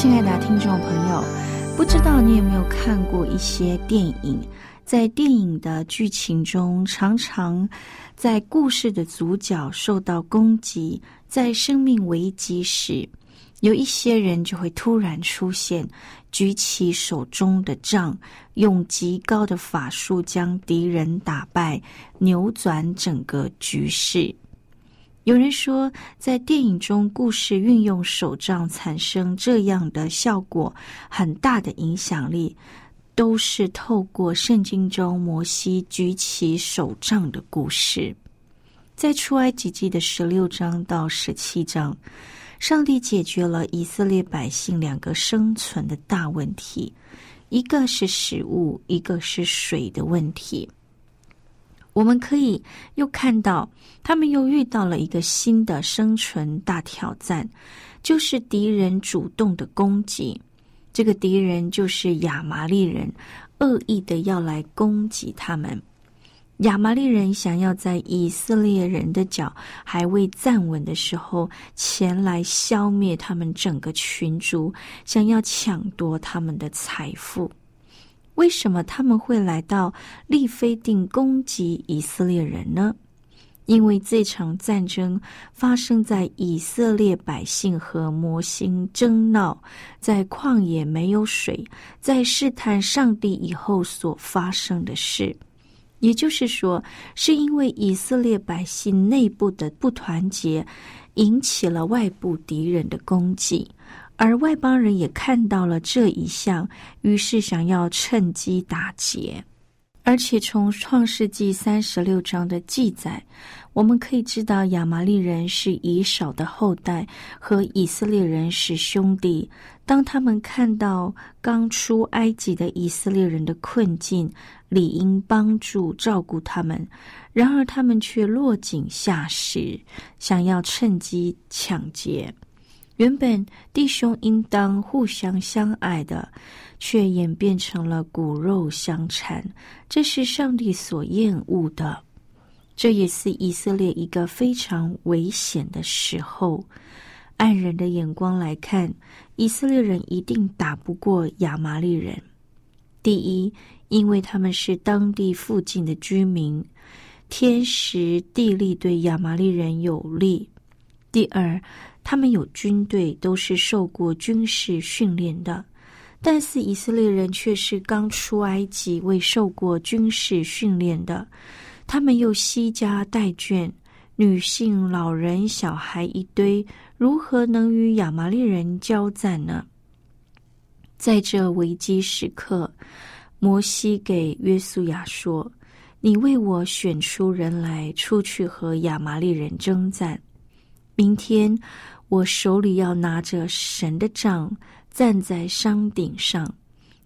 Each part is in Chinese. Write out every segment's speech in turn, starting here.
亲爱的听众朋友，不知道你有没有看过一些电影？在电影的剧情中，常常在故事的主角受到攻击，在生命危机时，有一些人就会突然出现，举起手中的杖，用极高的法术将敌人打败，扭转整个局势。有人说，在电影中，故事运用手杖产生这样的效果，很大的影响力，都是透过圣经中摩西举起手杖的故事。在出埃及记的十六章到十七章，上帝解决了以色列百姓两个生存的大问题，一个是食物，一个是水的问题。我们可以又看到，他们又遇到了一个新的生存大挑战，就是敌人主动的攻击。这个敌人就是亚麻利人，恶意的要来攻击他们。亚麻利人想要在以色列人的脚还未站稳的时候，前来消灭他们整个群族，想要抢夺他们的财富。为什么他们会来到利非定攻击以色列人呢？因为这场战争发生在以色列百姓和摩星争闹，在旷野没有水，在试探上帝以后所发生的事。也就是说，是因为以色列百姓内部的不团结，引起了外部敌人的攻击。而外邦人也看到了这一项，于是想要趁机打劫。而且从创世纪三十六章的记载，我们可以知道亚麻利人是以扫的后代，和以色列人是兄弟。当他们看到刚出埃及的以色列人的困境，理应帮助照顾他们，然而他们却落井下石，想要趁机抢劫。原本弟兄应当互相相爱的，却演变成了骨肉相残，这是上帝所厌恶的。这也是以色列一个非常危险的时候。按人的眼光来看，以色列人一定打不过亚玛利人。第一，因为他们是当地附近的居民，天时地利对亚玛利人有利；第二，他们有军队，都是受过军事训练的，但是以色列人却是刚出埃及，未受过军事训练的。他们又惜家带眷，女性、老人、小孩一堆，如何能与亚玛利人交战呢？在这危机时刻，摩西给约书亚说：“你为我选出人来，出去和亚玛利人征战。”明天，我手里要拿着神的杖，站在山顶上。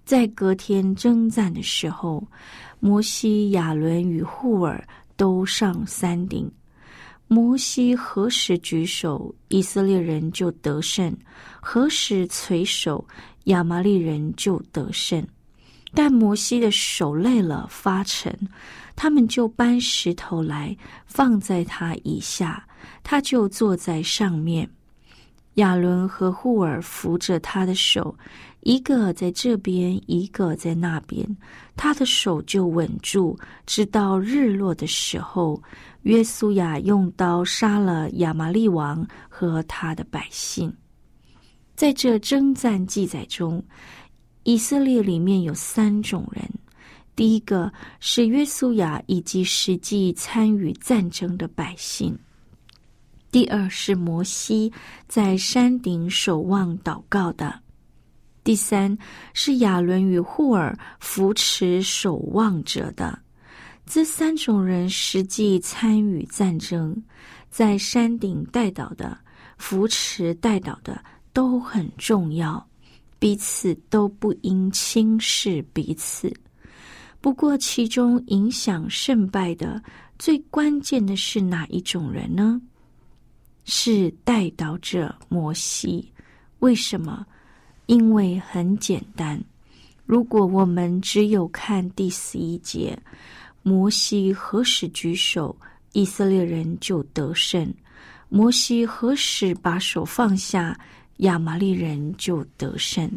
在隔天征战的时候，摩西、亚伦与户尔都上山顶。摩西何时举手，以色列人就得胜；何时垂手，亚玛利人就得胜。但摩西的手累了，发沉，他们就搬石头来放在他以下。他就坐在上面。亚伦和户尔扶着他的手，一个在这边，一个在那边，他的手就稳住，直到日落的时候，约书亚用刀杀了亚玛利王和他的百姓。在这征战记载中，以色列里面有三种人：第一个是约书亚以及实际参与战争的百姓。第二是摩西在山顶守望祷告的，第三是亚伦与户尔扶持守望者的。这三种人实际参与战争，在山顶带祷的、扶持带祷的都很重要，彼此都不应轻视彼此。不过，其中影响胜败的最关键的是哪一种人呢？是带导者摩西，为什么？因为很简单，如果我们只有看第十一节，摩西何时举手，以色列人就得胜；摩西何时把手放下，亚玛利人就得胜。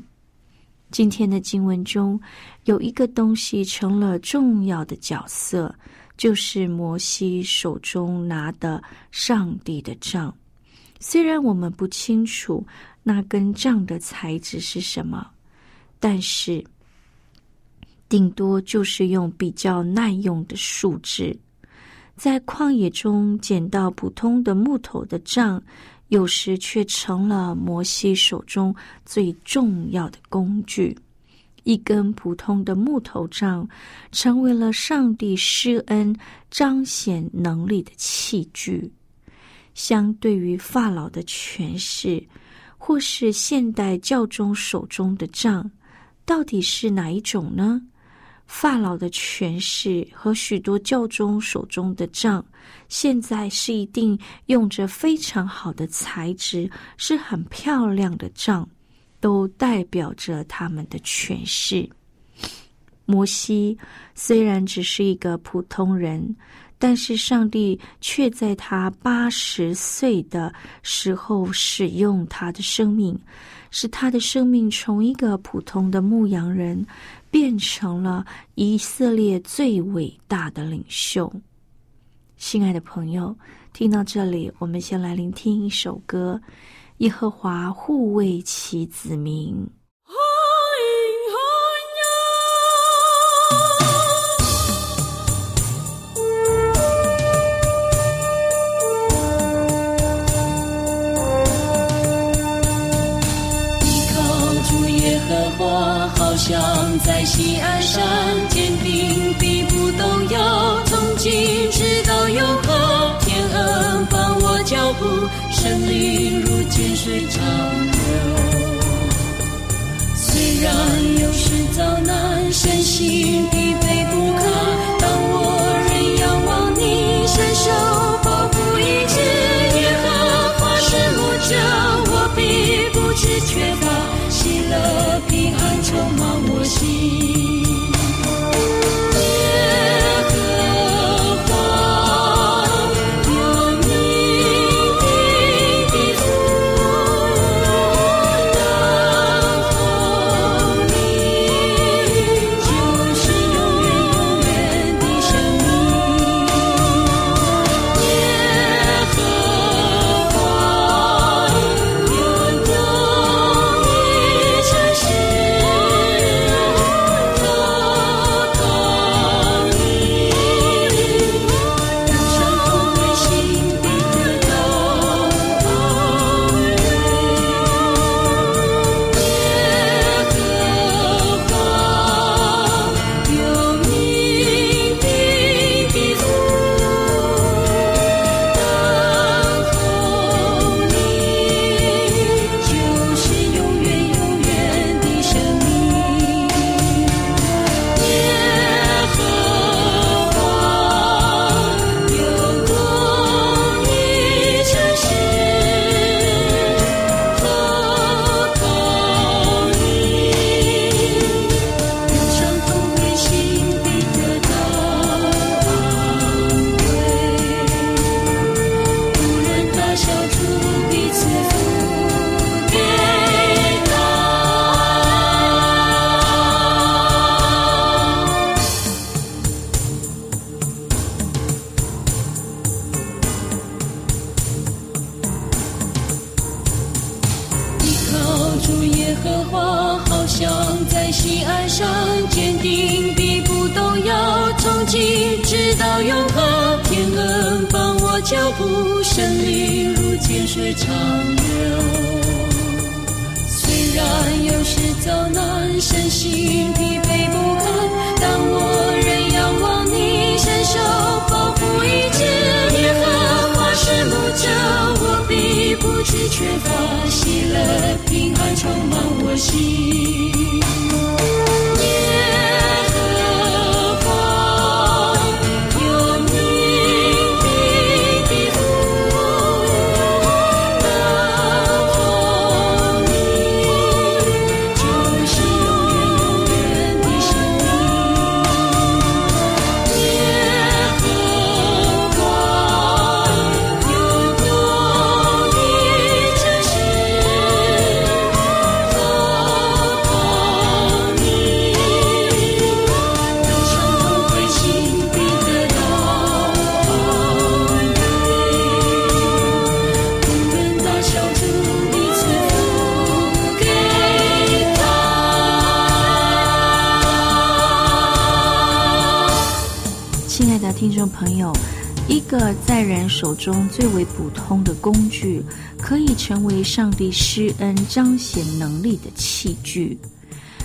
今天的经文中有一个东西成了重要的角色。就是摩西手中拿的上帝的杖，虽然我们不清楚那根杖的材质是什么，但是顶多就是用比较耐用的树枝。在旷野中捡到普通的木头的杖，有时却成了摩西手中最重要的工具。一根普通的木头杖，成为了上帝施恩、彰显能力的器具。相对于法老的权势，或是现代教宗手中的杖，到底是哪一种呢？法老的权势和许多教宗手中的杖，现在是一定用着非常好的材质，是很漂亮的杖。都代表着他们的权势。摩西虽然只是一个普通人，但是上帝却在他八十岁的时候使用他的生命，使他的生命从一个普通的牧羊人变成了以色列最伟大的领袖。亲爱的朋友，听到这里，我们先来聆听一首歌。耶和华护卫其子民。在西岸上，坚定地不动摇，从今直到永恒。天恩放我脚步，胜利如。溪水长流，虽然有时坚定，必不动摇，从今直到永恒。天恩帮我脚步，胜利如江水长流。虽然有时遭难，身心疲惫不堪，但我仍仰望你伸手保护一切。耶和华是牧者，我必不致缺乏，喜乐平安充满我心。在人手中最为普通的工具，可以成为上帝施恩彰显能力的器具。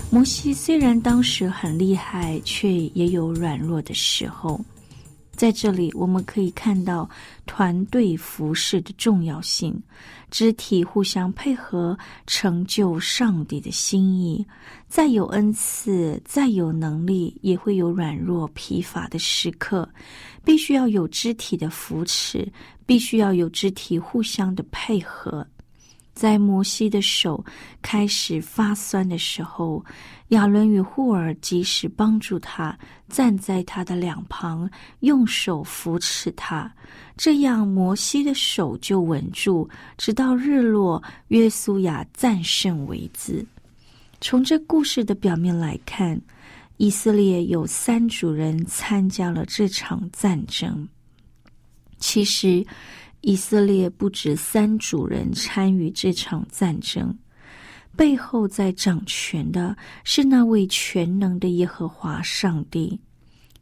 摩西虽然当时很厉害，却也有软弱的时候。在这里，我们可以看到团队服饰的重要性，肢体互相配合，成就上帝的心意。再有恩赐，再有能力，也会有软弱疲乏的时刻，必须要有肢体的扶持，必须要有肢体互相的配合。在摩西的手开始发酸的时候，亚伦与户尔及时帮助他，站在他的两旁，用手扶持他，这样摩西的手就稳住，直到日落，约书亚战胜为止。从这故事的表面来看，以色列有三组人参加了这场战争。其实，以色列不止三组人参与这场战争，背后在掌权的是那位全能的耶和华上帝。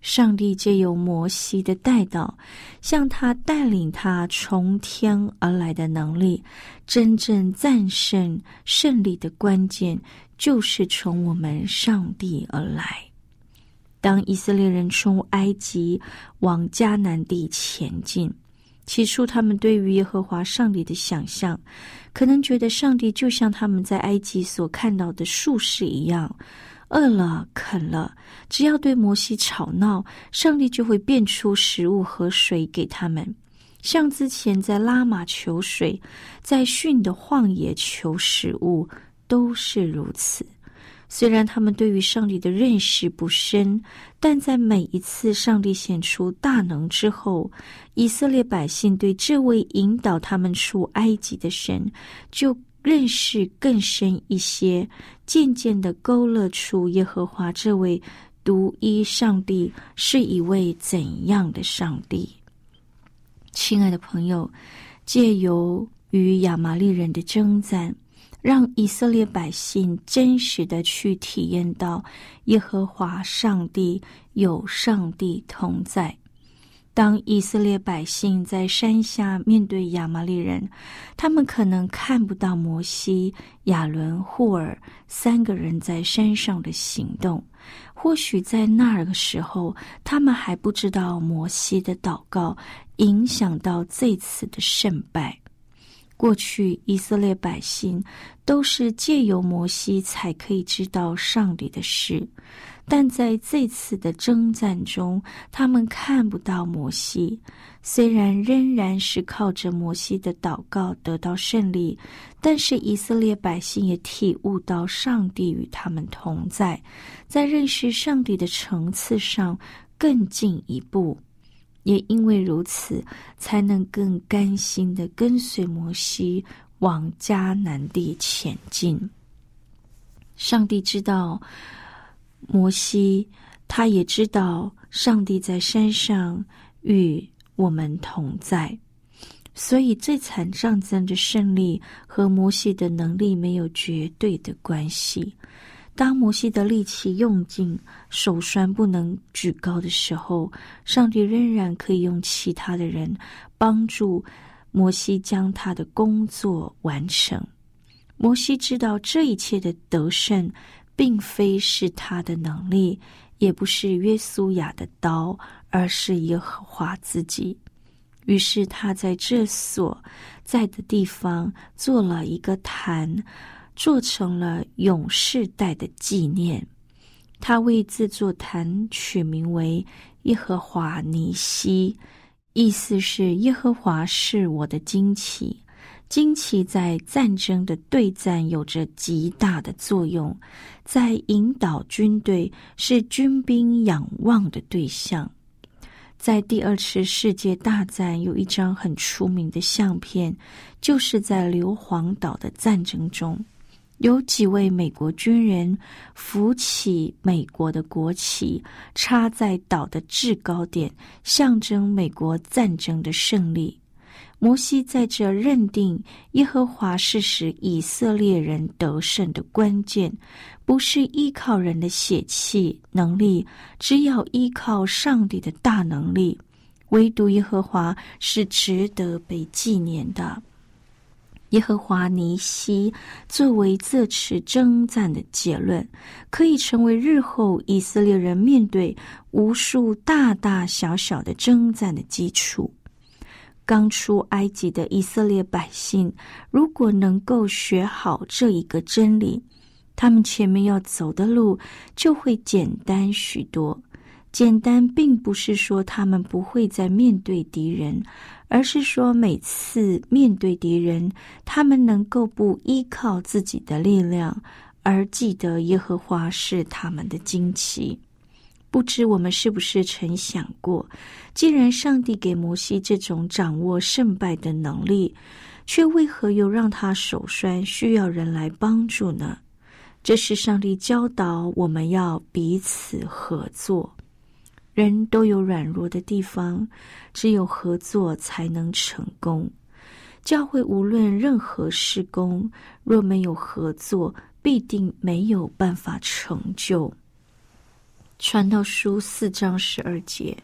上帝借由摩西的带导，向他带领他从天而来的能力，真正战胜胜利的关键，就是从我们上帝而来。当以色列人从埃及往迦南地前进，起初他们对于耶和华上帝的想象，可能觉得上帝就像他们在埃及所看到的术士一样。饿了啃了，只要对摩西吵闹，上帝就会变出食物和水给他们，像之前在拉玛求水，在逊的旷野求食物，都是如此。虽然他们对于上帝的认识不深，但在每一次上帝显出大能之后，以色列百姓对这位引导他们出埃及的神就。认识更深一些，渐渐的勾勒出耶和华这位独一上帝是一位怎样的上帝。亲爱的朋友，借由与亚玛利人的征战，让以色列百姓真实的去体验到耶和华上帝有上帝同在。当以色列百姓在山下面对亚玛利人，他们可能看不到摩西、亚伦、户尔三个人在山上的行动。或许在那儿的时候，他们还不知道摩西的祷告影响到这次的胜败。过去以色列百姓都是借由摩西才可以知道上帝的事。但在这次的征战中，他们看不到摩西。虽然仍然是靠着摩西的祷告得到胜利，但是以色列百姓也体悟到上帝与他们同在，在认识上帝的层次上更进一步。也因为如此，才能更甘心的跟随摩西往迦南地前进。上帝知道。摩西，他也知道上帝在山上与我们同在。所以这场战争的胜利和摩西的能力没有绝对的关系。当摩西的力气用尽、手酸不能举高的时候，上帝仍然可以用其他的人帮助摩西将他的工作完成。摩西知道这一切的得胜，并非是他的能力，也不是约书亚的刀，而是耶和华自己。于是他在这所在的地方做了一个坛，做成了永世代的纪念。他为这座坛取名为耶和华尼西，意思是耶和华是我的旌旗。旌旗在战争的对战有着极大的作用，在引导军队，是军兵仰望的对象。在第二次世界大战有一张很出名的相片，就是在硫磺岛的战争中，有几位美国军人扶起美国的国旗，插在岛的制高点，象征美国战争的胜利。摩西在这认定耶和华是使以色列人得胜的关键，不是依靠人的血气能力，只要依靠上帝的大能力。唯独耶和华是值得被纪念的。耶和华尼西作为这次征战的结论，可以成为日后以色列人面对无数大大小小的征战的基础。刚出埃及的以色列百姓，如果能够学好这一个真理，他们前面要走的路就会简单许多。简单并不是说他们不会再面对敌人，而是说每次面对敌人，他们能够不依靠自己的力量，而记得耶和华是他们的旌旗。不知我们是不是曾想过，既然上帝给摩西这种掌握胜败的能力，却为何又让他手酸，需要人来帮助呢？这是上帝教导我们要彼此合作。人都有软弱的地方，只有合作才能成功。教会无论任何事工，若没有合作，必定没有办法成就。传道书四章十二节，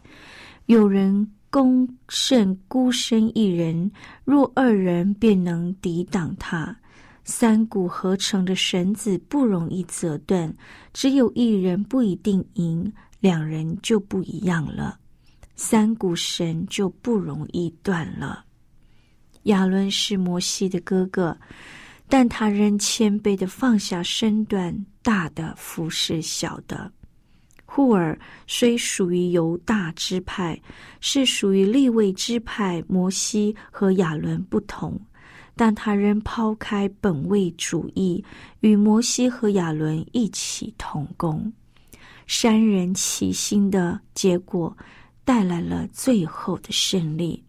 有人攻胜孤身一人，若二人便能抵挡他。三股合成的绳子不容易折断，只有一人不一定赢，两人就不一样了。三股绳就不容易断了。亚伦是摩西的哥哥，但他仍谦卑的放下身段，大的服侍小的。户尔虽属于犹大支派，是属于立位支派。摩西和亚伦不同，但他仍抛开本位主义，与摩西和亚伦一起同工。三人齐心的结果，带来了最后的胜利。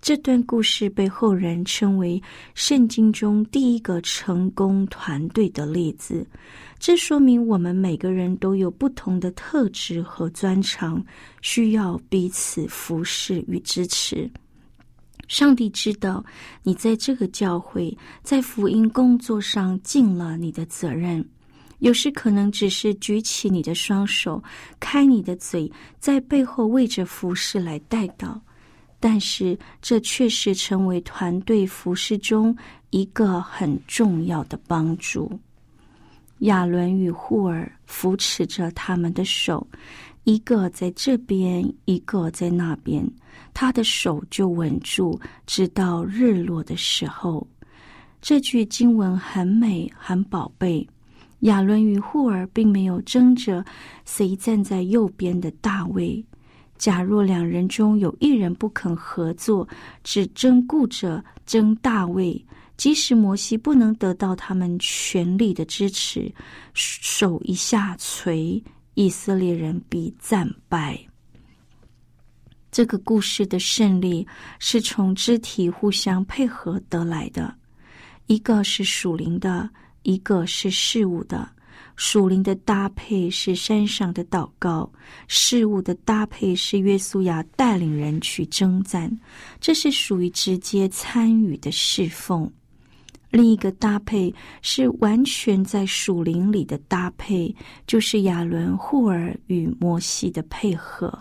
这段故事被后人称为圣经中第一个成功团队的例子。这说明我们每个人都有不同的特质和专长，需要彼此服侍与支持。上帝知道你在这个教会在福音工作上尽了你的责任，有时可能只是举起你的双手，开你的嘴，在背后为着服侍来带到。但是这确实成为团队服侍中一个很重要的帮助。亚伦与护尔扶持着他们的手，一个在这边，一个在那边，他的手就稳住，直到日落的时候。这句经文很美，很宝贝。亚伦与户尔并没有争着谁站在右边的大卫。假若两人中有一人不肯合作，只争顾着争大位。即使摩西不能得到他们全力的支持，手一下垂，以色列人必战败。这个故事的胜利是从肢体互相配合得来的，一个是属灵的，一个是事物的。属灵的搭配是山上的祷告，事物的搭配是约书亚带领人去征战，这是属于直接参与的侍奉。另一个搭配是完全在属灵里的搭配，就是亚伦、护尔与摩西的配合。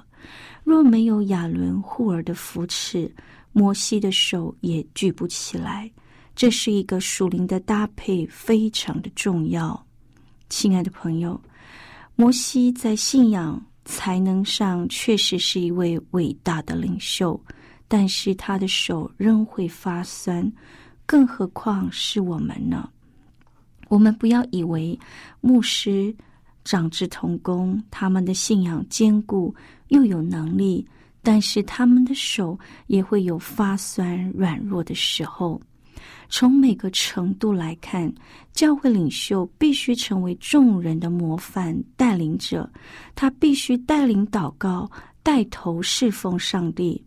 若没有亚伦、护尔的扶持，摩西的手也举不起来。这是一个属灵的搭配，非常的重要。亲爱的朋友，摩西在信仰才能上确实是一位伟大的领袖，但是他的手仍会发酸。更何况是我们呢？我们不要以为牧师、长之同工，他们的信仰坚固又有能力，但是他们的手也会有发酸、软弱的时候。从每个程度来看，教会领袖必须成为众人的模范带领者，他必须带领祷告、带头侍奉上帝。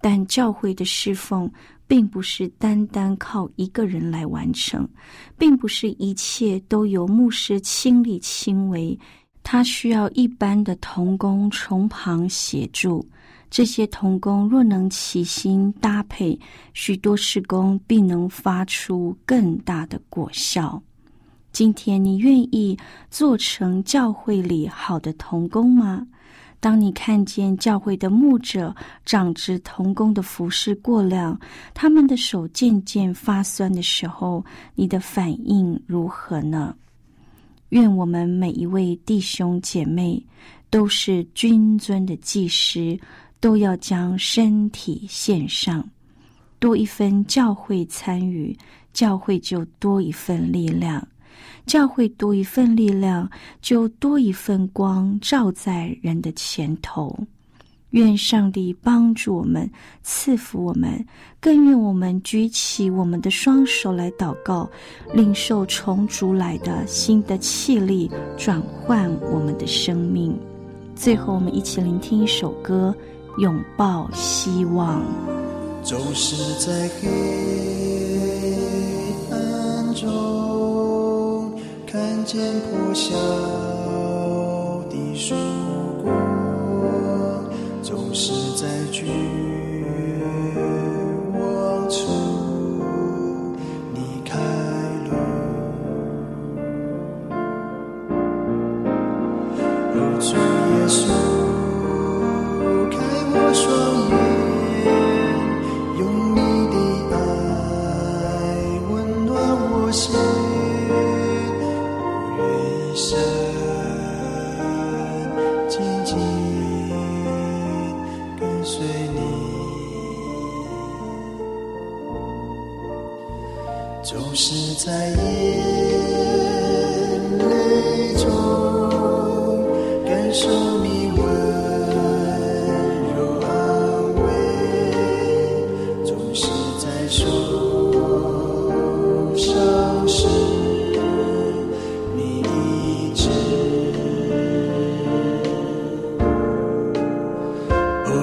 但教会的侍奉。并不是单单靠一个人来完成，并不是一切都由牧师亲力亲为，他需要一般的童工从旁协助。这些童工若能齐心搭配，许多事工必能发出更大的果效。今天，你愿意做成教会里好的童工吗？当你看见教会的牧者、长职童工的服饰过量，他们的手渐渐发酸的时候，你的反应如何呢？愿我们每一位弟兄姐妹都是君尊的祭师，都要将身体献上，多一分教会参与，教会就多一份力量。教会多一份力量，就多一份光照在人的前头。愿上帝帮助我们，赐福我们，更愿我们举起我们的双手来祷告，领受从主来的新的气力，转换我们的生命。最后，我们一起聆听一首歌，拥抱希望。总是在黑暗中。看见破晓的曙光，总是在绝望中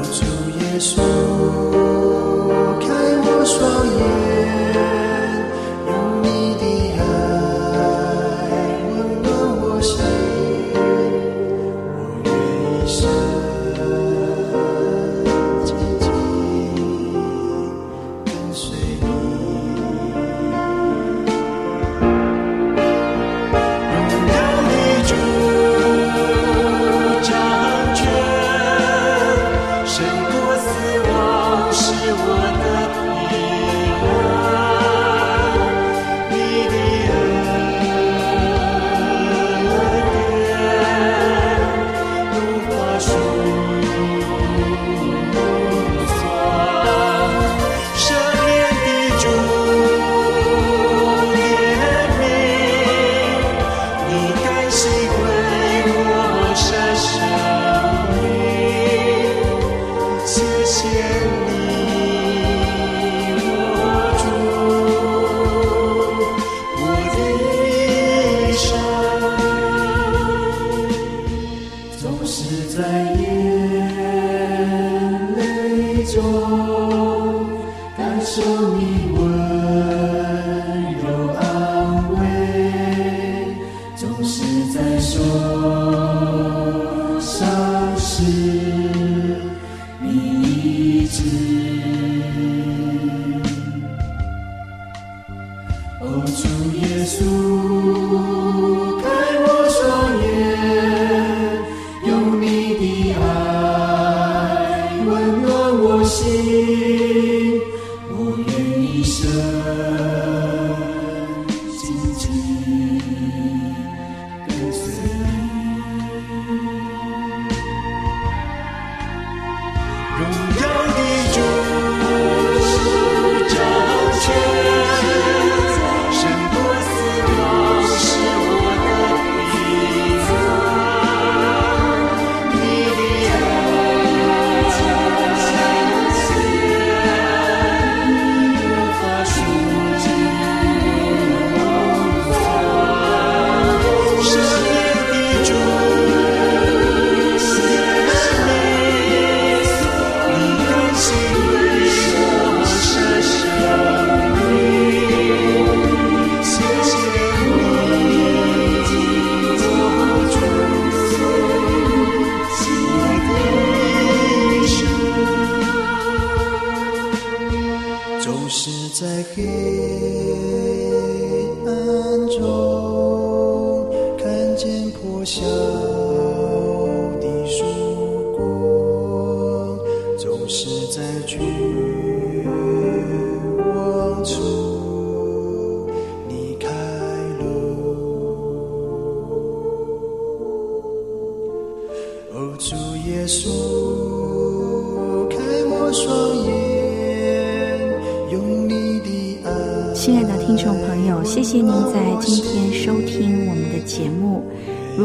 主耶稣，开我双眼。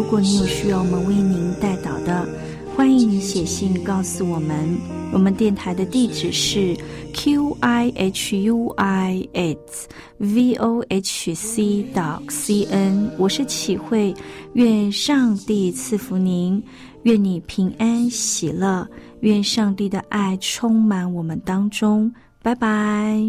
如果你有需要我们为您带导的，欢迎你写信告诉我们。我们电台的地址是 q i h u i s v o h c dot c n。我是启慧，愿上帝赐福您，愿你平安喜乐，愿上帝的爱充满我们当中。拜拜。